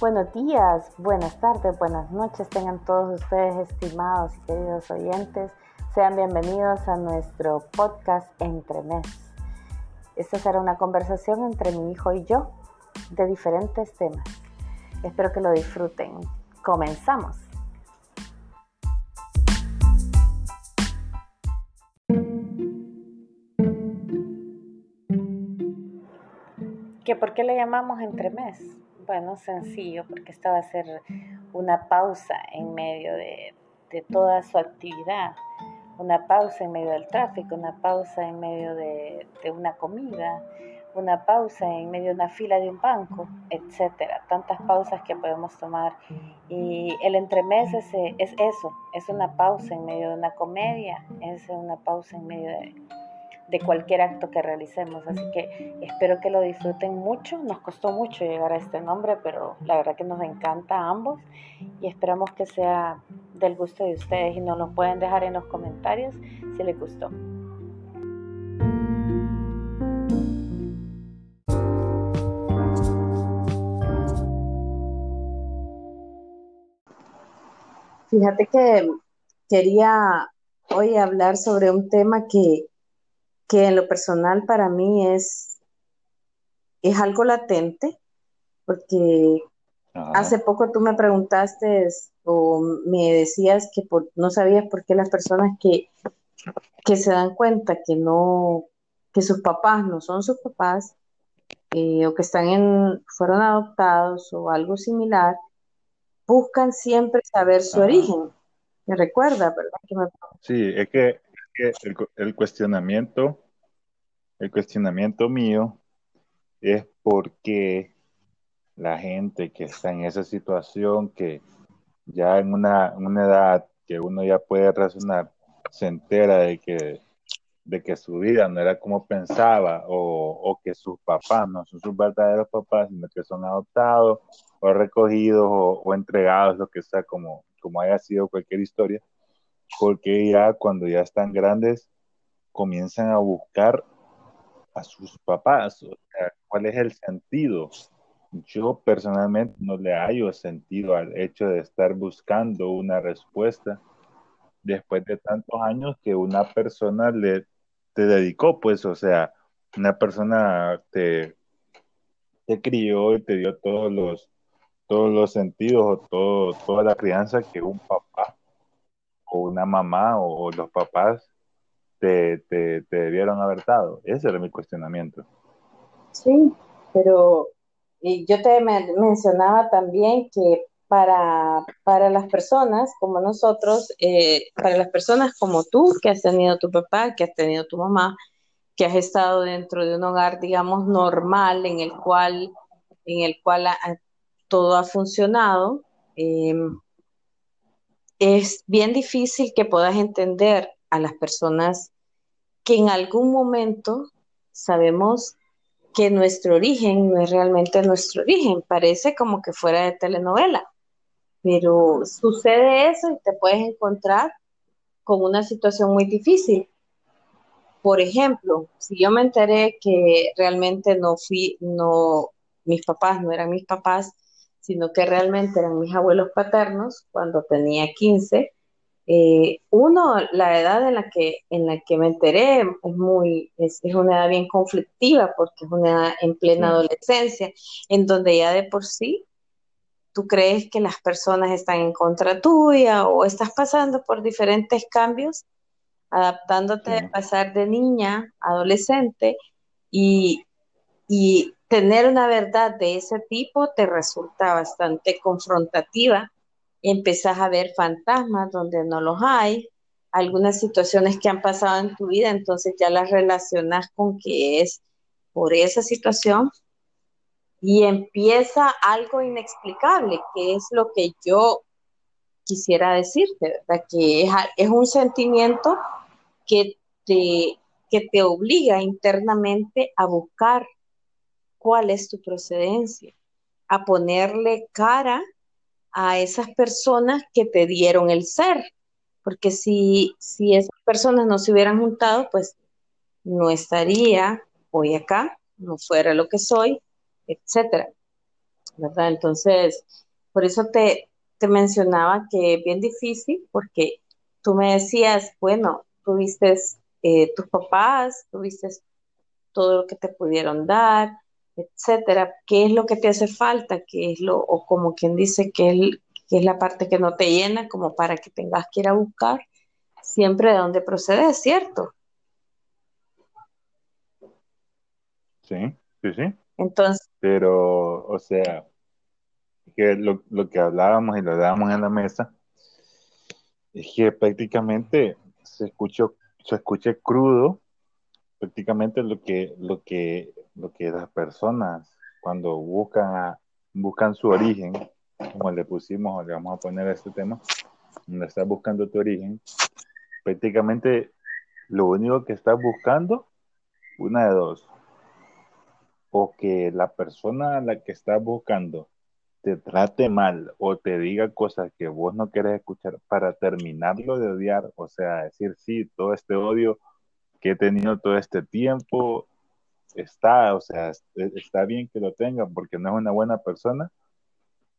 Buenos días, buenas tardes, buenas noches tengan todos ustedes estimados y queridos oyentes. Sean bienvenidos a nuestro podcast Entre Mes. Esta será una conversación entre mi hijo y yo de diferentes temas. Espero que lo disfruten. Comenzamos. ¿Que ¿Por qué le llamamos Entre Mes? Bueno, sencillo, porque esta va a ser una pausa en medio de, toda su actividad, una pausa en medio del tráfico, una pausa en medio de, una comida, una pausa en medio de una fila de un banco, etcétera. Tantas pausas que podemos tomar. Y el entremés es, es eso, es una pausa en medio de una comedia, es una pausa en medio de de cualquier acto que realicemos. Así que espero que lo disfruten mucho. Nos costó mucho llegar a este nombre, pero la verdad que nos encanta a ambos y esperamos que sea del gusto de ustedes y nos lo pueden dejar en los comentarios si les gustó. Fíjate que quería hoy hablar sobre un tema que que en lo personal para mí es, es algo latente, porque hace poco tú me preguntaste o me decías que no sabías por qué las personas que, que se dan cuenta que no, que sus papás no son sus papás, eh, o que están en, fueron adoptados o algo similar, buscan siempre saber su origen. ¿Me recuerda, verdad? Sí, es que el, cuestionamiento, el cuestionamiento mío es porque la gente que está en esa situación, que ya en una, edad que uno ya puede razonar, se entera de que, de que su vida no era como pensaba o, que sus papás no son sus verdaderos papás, sino que son adoptados o recogidos o, o entregados, lo que sea, como, como haya sido cualquier historia porque ya cuando ya están grandes comienzan a buscar a sus papás, o sea, ¿cuál es el sentido? Yo personalmente no le hallo sentido al hecho de estar buscando una respuesta después de tantos años que una persona le te dedicó, pues, o sea, una persona te, te crió y te dio todos los todos los sentidos o todo, toda la crianza que un papá o una mamá o, los papás te, te, debieron haber dado. Ese era mi cuestionamiento. Sí, pero yo te mencionaba también que para, para las personas como nosotros, eh, para las personas como tú, que has tenido tu papá, que has tenido tu mamá, que has estado dentro de un hogar, digamos, normal, en el cual, en el cual todo ha funcionado, eh, es bien difícil que puedas entender a las personas que en algún momento sabemos que nuestro origen no es realmente nuestro origen, parece como que fuera de telenovela, pero sucede eso y te puedes encontrar con una situación muy difícil. Por ejemplo, si yo me enteré que realmente no fui, no, mis papás no eran mis papás, sino que realmente eran mis abuelos paternos cuando tenía 15. Eh, uno, la edad en la que, en la que me enteré es, muy, es, una edad bien conflictiva porque es una edad en plena adolescencia, en donde ya de por sí tú crees que las personas están en contra tuya o estás pasando por diferentes cambios, adaptándote a pasar de niña a adolescente y, y tener una verdad de ese tipo te resulta bastante confrontativa. Empezás a ver fantasmas donde no los hay, algunas situaciones que han pasado en tu vida, entonces ya las relacionas con que es por esa situación y empieza algo inexplicable, que es lo que yo quisiera decirte, ¿verdad? Que es, es un sentimiento que te, que te obliga internamente a buscar cuál es tu procedencia, a ponerle cara a esas personas que te dieron el ser, porque si, si esas personas no se hubieran juntado, pues no estaría hoy acá, no fuera lo que soy, etcétera. ¿verdad? Entonces, por eso te, te mencionaba que es bien difícil porque tú me decías, bueno, tuviste eh, tus papás, tuviste todo lo que te pudieron dar, etcétera. ¿Qué es lo que te hace falta? ¿Qué es lo, o como quien dice, que es, es la parte que no te llena, como para que tengas que ir a buscar siempre de dónde procedes, ¿cierto? Sí, sí, sí. Entonces. Pero, o sea, que lo, lo que hablábamos y lo dábamos en la mesa, es que prácticamente se escuchó, se escucha crudo prácticamente lo que, lo que, lo que las personas cuando buscan, buscan su origen, como le pusimos, le vamos a poner este tema, donde estás buscando tu origen, prácticamente lo único que estás buscando, una de dos, o que la persona a la que estás buscando te trate mal o te diga cosas que vos no querés escuchar para terminarlo de odiar, o sea, decir, sí, todo este odio que he tenido todo este tiempo está, o sea, está bien que lo tengan porque no es una buena persona,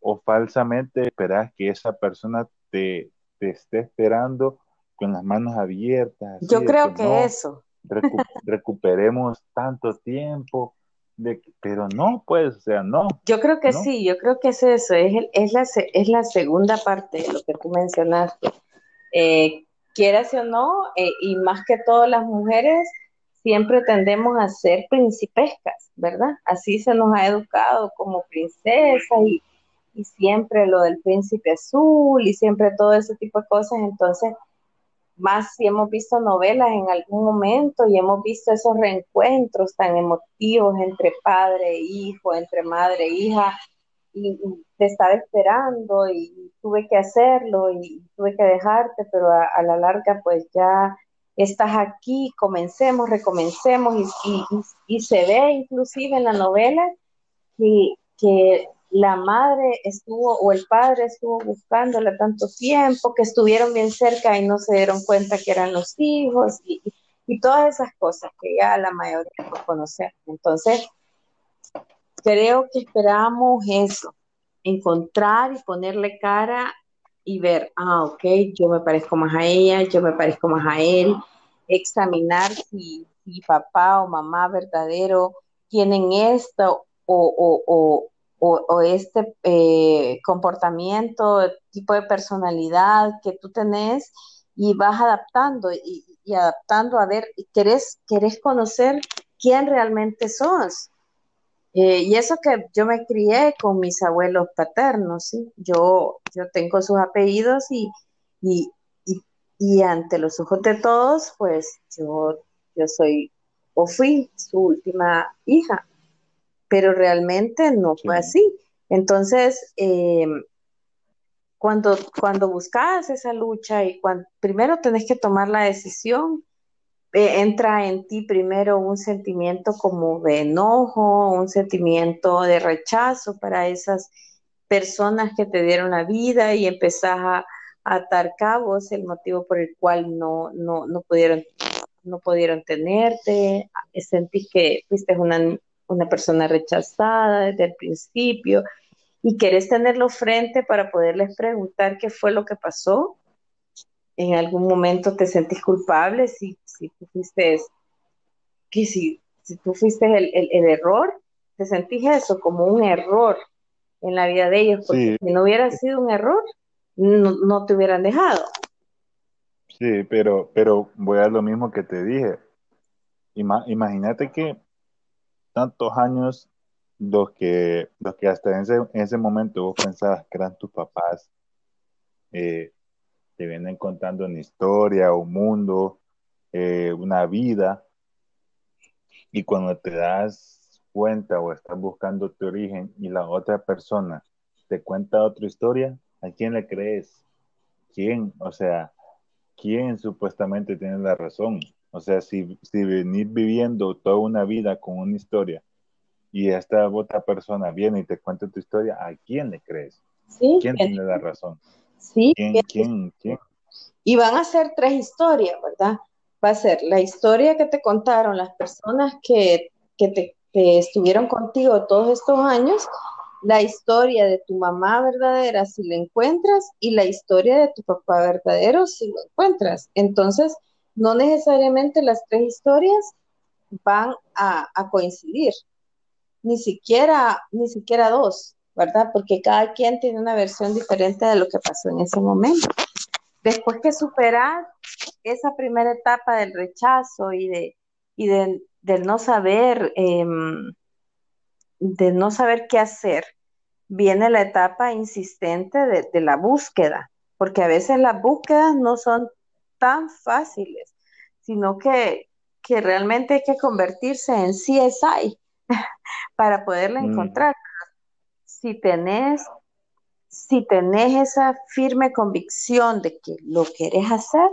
o falsamente esperas que esa persona te, te esté esperando con las manos abiertas. Yo creo que, eso. recuperemos tanto tiempo, pero no, pues, o sea, no. Yo creo que sí, yo creo que es eso, es, es, la, es la segunda parte de lo que tú mencionaste. Eh, quieras o no, eh, y más que todo las mujeres, siempre tendemos a ser principescas, ¿verdad? Así se nos ha educado como princesa y, y siempre lo del príncipe azul y siempre todo ese tipo de cosas. Entonces, más si hemos visto novelas en algún momento y hemos visto esos reencuentros tan emotivos entre padre e hijo, entre madre e hija, y, te estaba esperando y tuve que hacerlo y tuve que dejarte, pero a, la larga pues ya estás aquí, comencemos, recomencemos y, se ve inclusive en la novela que, que la madre estuvo o el padre estuvo buscándola tanto tiempo, que estuvieron bien cerca y no se dieron cuenta que eran los hijos y, y todas esas cosas que ya la mayoría no conocemos. Entonces, creo que esperamos eso, encontrar y ponerle cara y ver, ah, ok, yo me parezco más a ella, yo me parezco más a él, examinar si, si papá o mamá verdadero tienen esto o, o, o, este eh, comportamiento, tipo de personalidad que tú tenés y vas adaptando y, adaptando a ver, querés, querés conocer quién realmente sos. Eh, y eso que yo me crié con mis abuelos paternos, ¿sí? Yo, yo tengo sus apellidos y, y, y, ante los ojos de todos, pues yo, yo soy o fui su última hija pero realmente no fue así. Entonces, eh, cuando, cuando buscas esa lucha y cuando primero tenés que tomar la decisión, entra en ti primero un sentimiento como de enojo, un sentimiento de rechazo para esas personas que te dieron la vida y empezás a, atar cabos, el motivo por el cual no, no, no, pudieron, no pudieron tenerte, sentís que fuiste una una persona rechazada desde el principio y querés tenerlo frente para poderles preguntar qué fue lo que pasó. En algún momento te sentís culpable si, si tú fuiste, que si, si tú fuiste el, el, error, te sentís eso como un error en la vida de ellos, porque si no hubiera sido un error, no, no, te hubieran dejado. Sí, pero, pero voy a lo mismo que te dije. imagínate que tantos años los que, los que hasta en ese, en ese momento vos pensabas que eran tus papás, eh, te vienen contando una historia, un mundo, eh, una vida, y cuando te das cuenta o estás buscando tu origen y la otra persona te cuenta otra historia, ¿a quién le crees? ¿Quién? O sea, ¿quién supuestamente tiene la razón? O sea, si, si venir viviendo toda una vida con una historia y esta otra persona viene y te cuenta tu historia, ¿a quién le crees? ¿Quién tiene la razón? Sí. ¿Quién, quién, quién? Y van a ser tres historias, ¿verdad? Va a ser la historia que te contaron las personas que, que, te, que estuvieron contigo todos estos años la historia de tu mamá verdadera si la encuentras y la historia de tu papá verdadero si lo encuentras. Entonces, no necesariamente las tres historias van a, coincidir, ni siquiera, ni siquiera dos, ¿verdad? Porque cada quien tiene una versión diferente de lo que pasó en ese momento. Después que superar esa primera etapa del rechazo y de, y de, del no saber, em, de no saber qué hacer, viene la etapa insistente de, de la búsqueda, porque a veces las búsquedas no son tan fáciles, sino que, que realmente hay que convertirse en CSI para poderla mm. Si tenés, si tenés esa firme convicción de que lo querés hacer,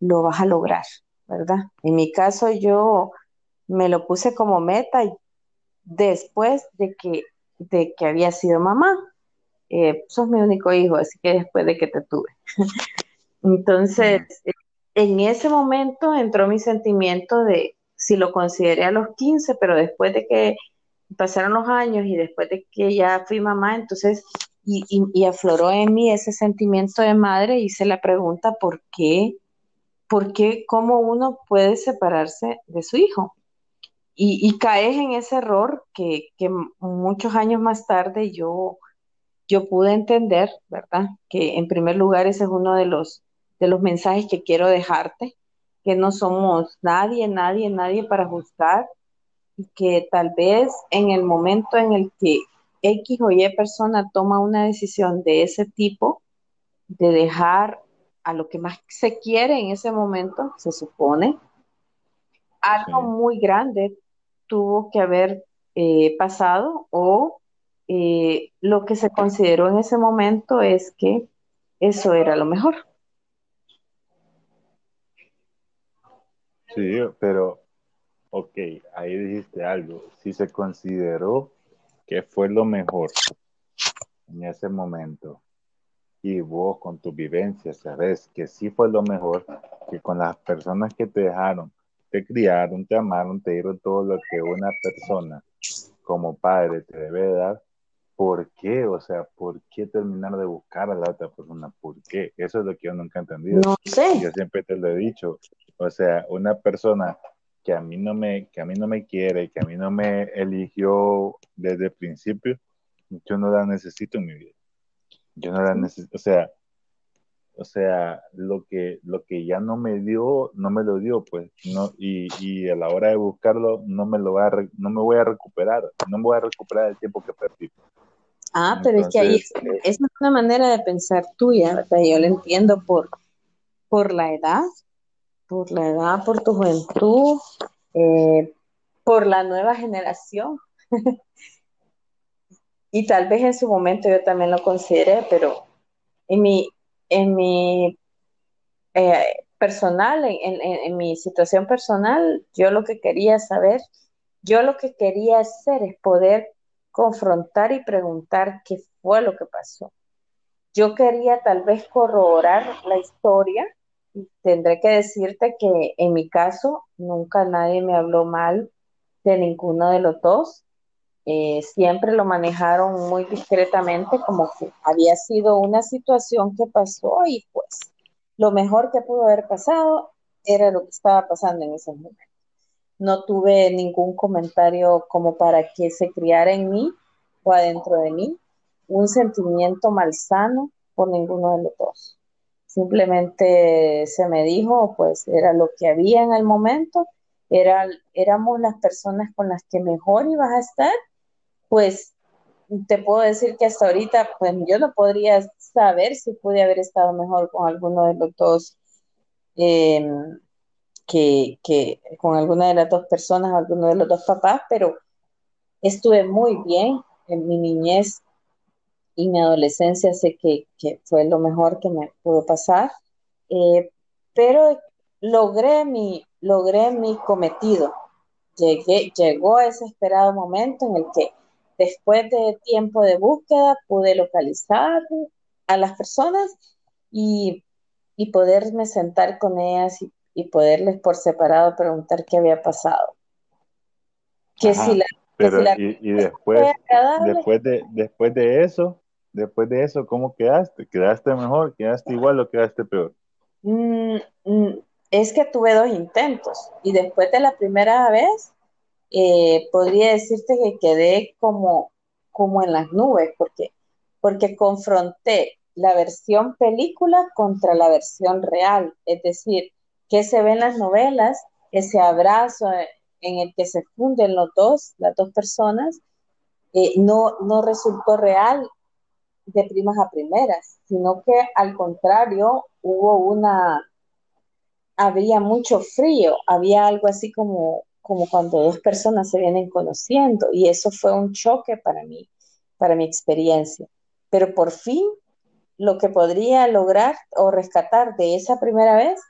lo vas a lograr, ¿verdad? En mi caso yo me lo puse como meta después de que, de que había sido mamá. Eh, sos mi único hijo, así que después de que te tuve. Entonces, en ese momento entró mi sentimiento de si lo consideré a los 15, pero después de que pasaron los años y después de que ya fui mamá, entonces, y, afloró en mí ese sentimiento de madre, hice la pregunta, ¿por qué? ¿Por qué? ¿Cómo uno puede separarse de su hijo? Y, caes en ese error que, que muchos años más tarde yo, yo pude entender, ¿verdad? Que en primer lugar ese es uno de los de los mensajes que quiero dejarte, que no somos nadie, nadie, nadie para juzgar y que tal vez en el momento en el que X o Y persona toma una decisión de ese tipo, de dejar a lo que más se quiere en ese momento, se supone, algo muy grande tuvo que haber eh, pasado o eh, lo que se consideró en ese momento es que eso era lo mejor. Sí, pero, ok, ahí dijiste algo. Si se consideró que fue lo mejor en ese momento y vos con tu vivencia sabes que sí fue lo mejor, que con las personas que te dejaron, te criaron, te amaron, te dieron todo lo que una persona como padre te debe dar, ¿por qué? O sea, ¿por qué terminar de buscar a la otra persona? ¿Por qué? Eso es lo que yo nunca he entendido. No sé. Yo siempre te lo he dicho. O sea, una persona que a mí no me, que a mí no me quiere, que a mí no me eligió desde el principio, yo no la necesito en mi vida. Yo no la necesito, o sea, o sea, lo que, lo que ya no me dio, no me lo dio, pues, no, y, y a la hora de buscarlo, no me lo va a, no me voy a recuperar, no me voy a recuperar el tiempo que perdí. Ah, pero es que ahí eh, es, una manera de pensar tuya, ¿verdad? Yo lo entiendo por, por la edad, por la edad, por tu juventud, eh, por la nueva generación. y tal vez en su momento yo también lo consideré, pero en mi, en mi eh, personal, en, en, mi situación personal, yo lo que quería saber, yo lo que quería hacer es poder confrontar y preguntar qué fue lo que pasó. Yo quería tal vez corroborar la historia tendré que decirte que en mi caso nunca nadie me habló mal de ninguno de los dos. Eh, siempre lo manejaron muy discretamente como que había sido una situación que pasó y pues lo mejor que pudo haber pasado era lo que estaba pasando en ese momento no tuve ningún comentario como para que se criara en mí o adentro de mí un sentimiento malsano por ninguno de los dos. Simplemente se me dijo, pues era lo que había en el momento, era, éramos las personas con las que mejor ibas a estar, pues te puedo decir que hasta ahorita, pues yo no podría saber si pude haber estado mejor con alguno de los dos. Em, que, con alguna de las dos personas, alguno de los dos papás, pero estuve muy bien en mi niñez y mi adolescencia, sé que, fue lo mejor que me pudo pasar, eh, pero logré mi, logré mi cometido. Llegué, llegó ese esperado momento en el que después de tiempo de búsqueda pude localizar a las personas y, y poderme sentar con ellas y, y poderles por separado preguntar qué había pasado. Que si, la, Pero, y, y, después, después de, después de eso, después de eso, ¿cómo quedaste? ¿Quedaste mejor? ¿Quedaste igual o quedaste peor? Mm, mm, es que tuve dos intentos y después de la primera vez, eh, podría decirte que quedé como, como en las nubes, porque, porque confronté la versión película contra la versión real, es decir, que se ven las novelas, ese abrazo en el que se funden los dos, las dos personas, eh, no, no resultó real de primas a primeras, sino que al contrario hubo una, había mucho frío, había algo así como, como cuando dos personas se vienen conociendo y eso fue un choque para mí, para mi experiencia. Pero por fin lo que podría lograr o rescatar de esa primera vez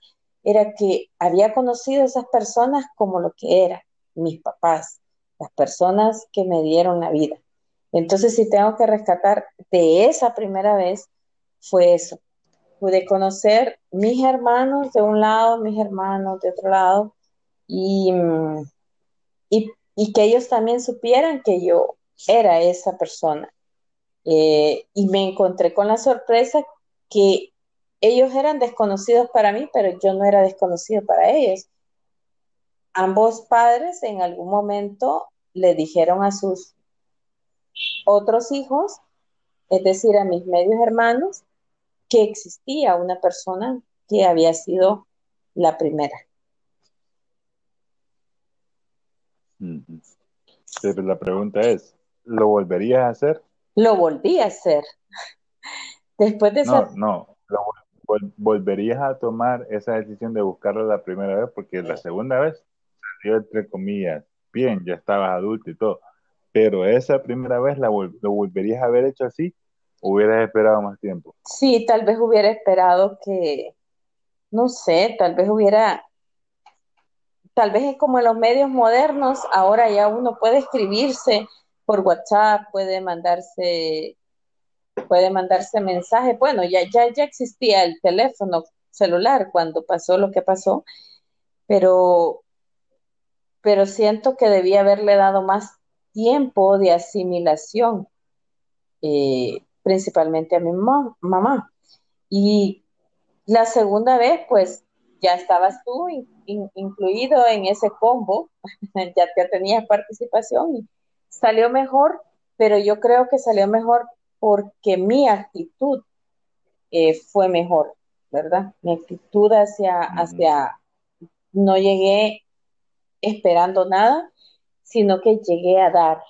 era que había conocido a esas personas como lo que eran, mis papás, las personas que me dieron la vida. Entonces, si tengo que rescatar de esa primera vez, fue eso. Pude conocer mis hermanos de un lado, mis hermanos de otro lado, y, y, que ellos también supieran que yo era esa persona. Eh, y me encontré con la sorpresa que ellos eran desconocidos para mí, pero yo no era desconocido para ellos. Ambos padres en algún momento le dijeron a sus otros hijos, es decir, a mis medios hermanos, que existía una persona que había sido la primera. Pero la pregunta es, ¿lo volverías a hacer? Lo volví a hacer. Después de No, no, volverías a tomar esa decisión de buscarlo la primera vez, porque la segunda vez salió entre comillas, bien, ya estabas adulto y todo, pero esa primera vez la lo volverías a haber hecho así, hubieras esperado más tiempo. Sí, tal vez hubiera esperado que, no sé, tal vez hubiera, tal vez es como en los medios modernos, ahora ya uno puede escribirse por WhatsApp, puede mandarse puede mandarse mensaje. Bueno, ya, ya, ya existía el teléfono celular cuando pasó lo que pasó, pero, pero siento que debía haberle dado más tiempo de asimilación, eh, principalmente a mi mamá. Y la segunda vez, pues ya estabas tú incluido en ese combo, ya, ya tenías participación y salió mejor, pero yo creo que salió mejor porque mi actitud eh, fue mejor, ¿verdad? Mi actitud hacia, hacia, no llegué esperando nada, sino que llegué a dar,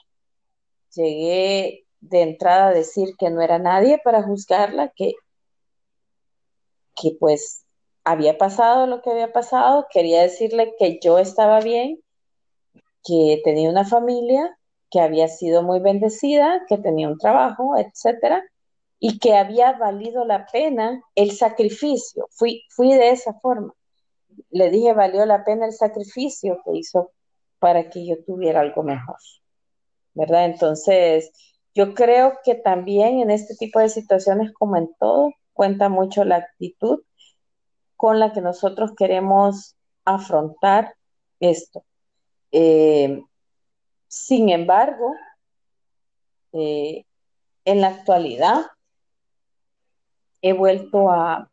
llegué de entrada a decir que no era nadie para juzgarla, que, que pues había pasado lo que había pasado, quería decirle que yo estaba bien, que tenía una familia que había sido muy bendecida, que tenía un trabajo, etcétera, y que había valido la pena el sacrificio. Fui, fui de esa forma. Le dije, valió la pena el sacrificio que hizo para que yo tuviera algo mejor. ¿Verdad? Entonces, yo creo que también en este tipo de situaciones, como en todo, cuenta mucho la actitud con la que nosotros queremos afrontar esto. Eh, sin embargo, eh, en la actualidad he vuelto a,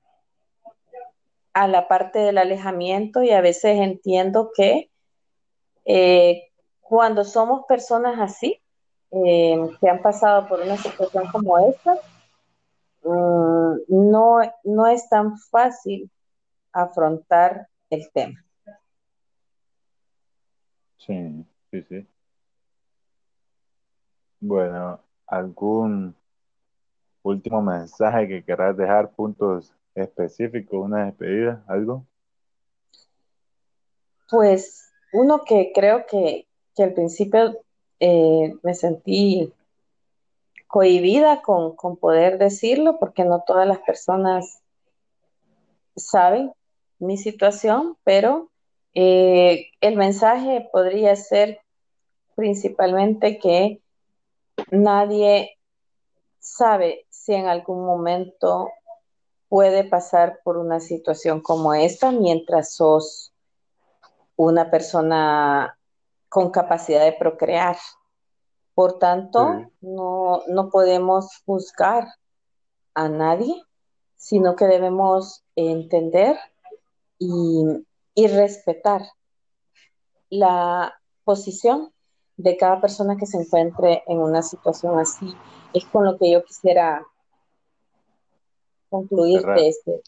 a la parte del alejamiento y a veces entiendo que eh, cuando somos personas así, eh, que han pasado por una situación como esta, mm, no, no es tan fácil afrontar el tema. Sí, sí, sí. Bueno, ¿algún último mensaje que querrás dejar, puntos específicos, una despedida, algo? Pues uno que creo que, al principio eh, me sentí cohibida con, poder decirlo porque no todas las personas saben mi situación, pero eh, el mensaje podría ser principalmente que nadie sabe si en algún momento puede pasar por una situación como esta mientras sos una persona con capacidad de procrear. Por tanto, no, no podemos juzgar a nadie, sino que debemos entender y, y respetar la posición de cada persona que se encuentre en una situación así. Es con lo que yo quisiera concluir de este.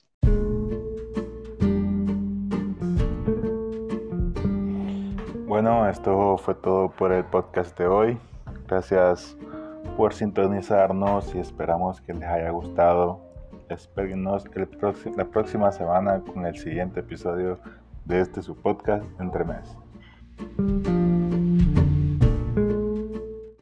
Bueno, esto fue todo por el podcast de hoy. Gracias por sintonizarnos y esperamos que les haya gustado. Espérenos el la próxima semana con el siguiente episodio de este su podcast Entre Mes.